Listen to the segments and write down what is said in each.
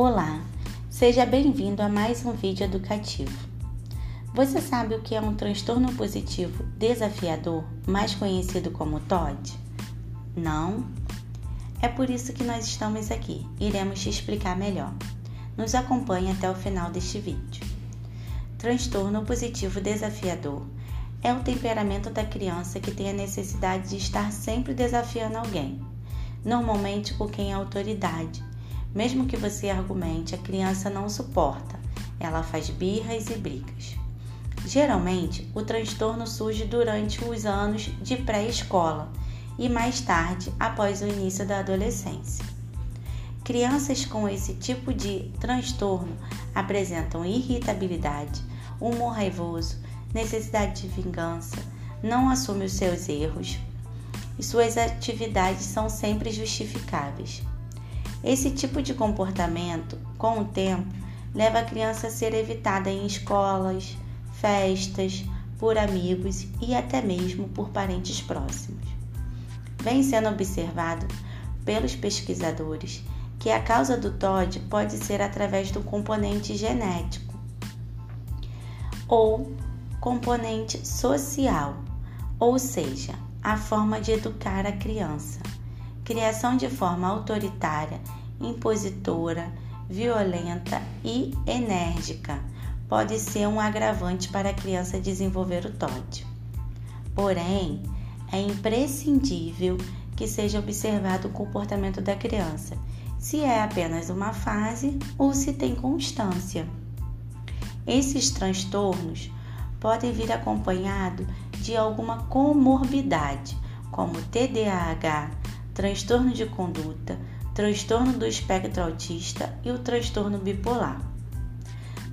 Olá, seja bem-vindo a mais um vídeo educativo. Você sabe o que é um transtorno positivo desafiador, mais conhecido como TOD? Não? É por isso que nós estamos aqui. Iremos te explicar melhor. Nos acompanhe até o final deste vídeo. Transtorno positivo desafiador é o temperamento da criança que tem a necessidade de estar sempre desafiando alguém, normalmente com quem é autoridade. Mesmo que você argumente, a criança não suporta, ela faz birras e brigas. Geralmente, o transtorno surge durante os anos de pré-escola e mais tarde, após o início da adolescência. Crianças com esse tipo de transtorno apresentam irritabilidade, humor raivoso, necessidade de vingança, não assumem os seus erros e suas atividades são sempre justificáveis. Esse tipo de comportamento, com o tempo, leva a criança a ser evitada em escolas, festas, por amigos e até mesmo por parentes próximos. Vem sendo observado pelos pesquisadores que a causa do TOD pode ser através do componente genético ou componente social, ou seja, a forma de educar a criança. Criação de forma autoritária, impositora, violenta e enérgica pode ser um agravante para a criança desenvolver o TOD. Porém, é imprescindível que seja observado o comportamento da criança, se é apenas uma fase ou se tem constância. Esses transtornos podem vir acompanhado de alguma comorbidade, como TDAH, transtorno de conduta, transtorno do espectro autista e o transtorno bipolar.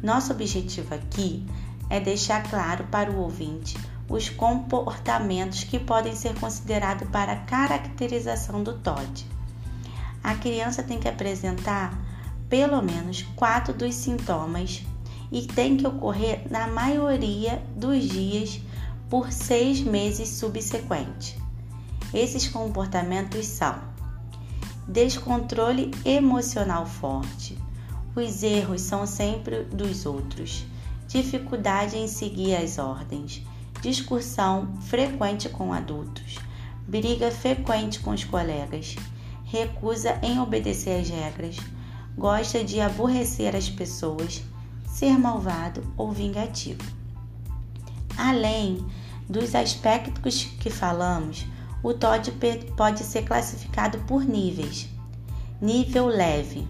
Nosso objetivo aqui é deixar claro para o ouvinte os comportamentos que podem ser considerados para a caracterização do TOD. A criança tem que apresentar pelo menos quatro dos sintomas e tem que ocorrer na maioria dos dias por seis meses subsequentes. Esses comportamentos são descontrole emocional forte, os erros são sempre dos outros. Dificuldade em seguir as ordens. Discussão frequente com adultos. Briga frequente com os colegas. Recusa em obedecer às regras. Gosta de aborrecer as pessoas. Ser malvado ou vingativo. Além dos aspectos que falamos, o TOD pode ser classificado por níveis. Nível leve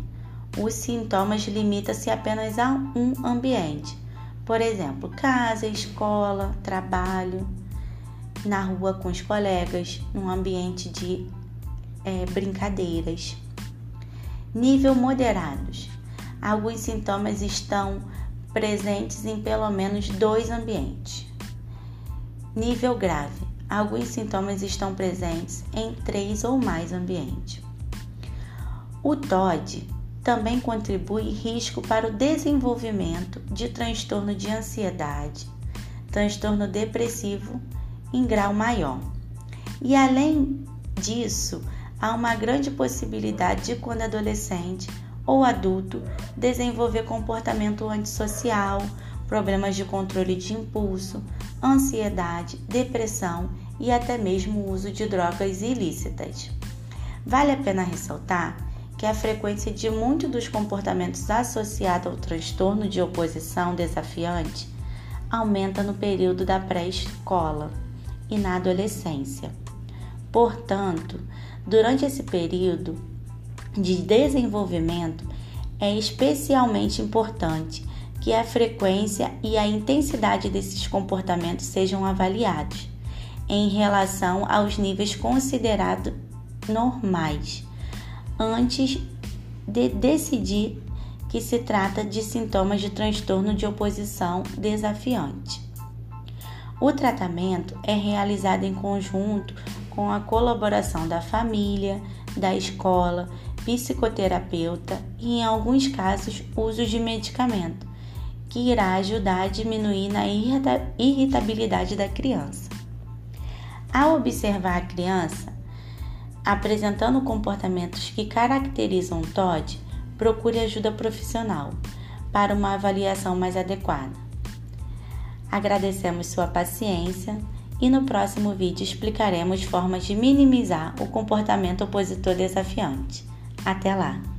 os sintomas limitam-se apenas a um ambiente, por exemplo, casa, escola, trabalho, na rua com os colegas, num ambiente de é, brincadeiras. Nível moderados. Alguns sintomas estão presentes em pelo menos dois ambientes. Nível grave. Alguns sintomas estão presentes em três ou mais ambientes. O TOD também contribui risco para o desenvolvimento de transtorno de ansiedade, transtorno depressivo em grau maior. E além disso, há uma grande possibilidade de quando adolescente ou adulto desenvolver comportamento antissocial, problemas de controle de impulso, ansiedade, depressão e até mesmo uso de drogas ilícitas. Vale a pena ressaltar que a frequência de muitos dos comportamentos associados ao transtorno de oposição desafiante aumenta no período da pré-escola e na adolescência. Portanto, durante esse período de desenvolvimento, é especialmente importante que a frequência e a intensidade desses comportamentos sejam avaliados em relação aos níveis considerados normais antes de decidir que se trata de sintomas de transtorno de oposição desafiante. O tratamento é realizado em conjunto com a colaboração da família, da escola, psicoterapeuta e, em alguns casos, uso de medicamento, que irá ajudar a diminuir na irritabilidade da criança. Ao observar a criança, apresentando comportamentos que caracterizam o TOD, procure ajuda profissional para uma avaliação mais adequada. Agradecemos sua paciência e no próximo vídeo explicaremos formas de minimizar o comportamento opositor desafiante. Até lá!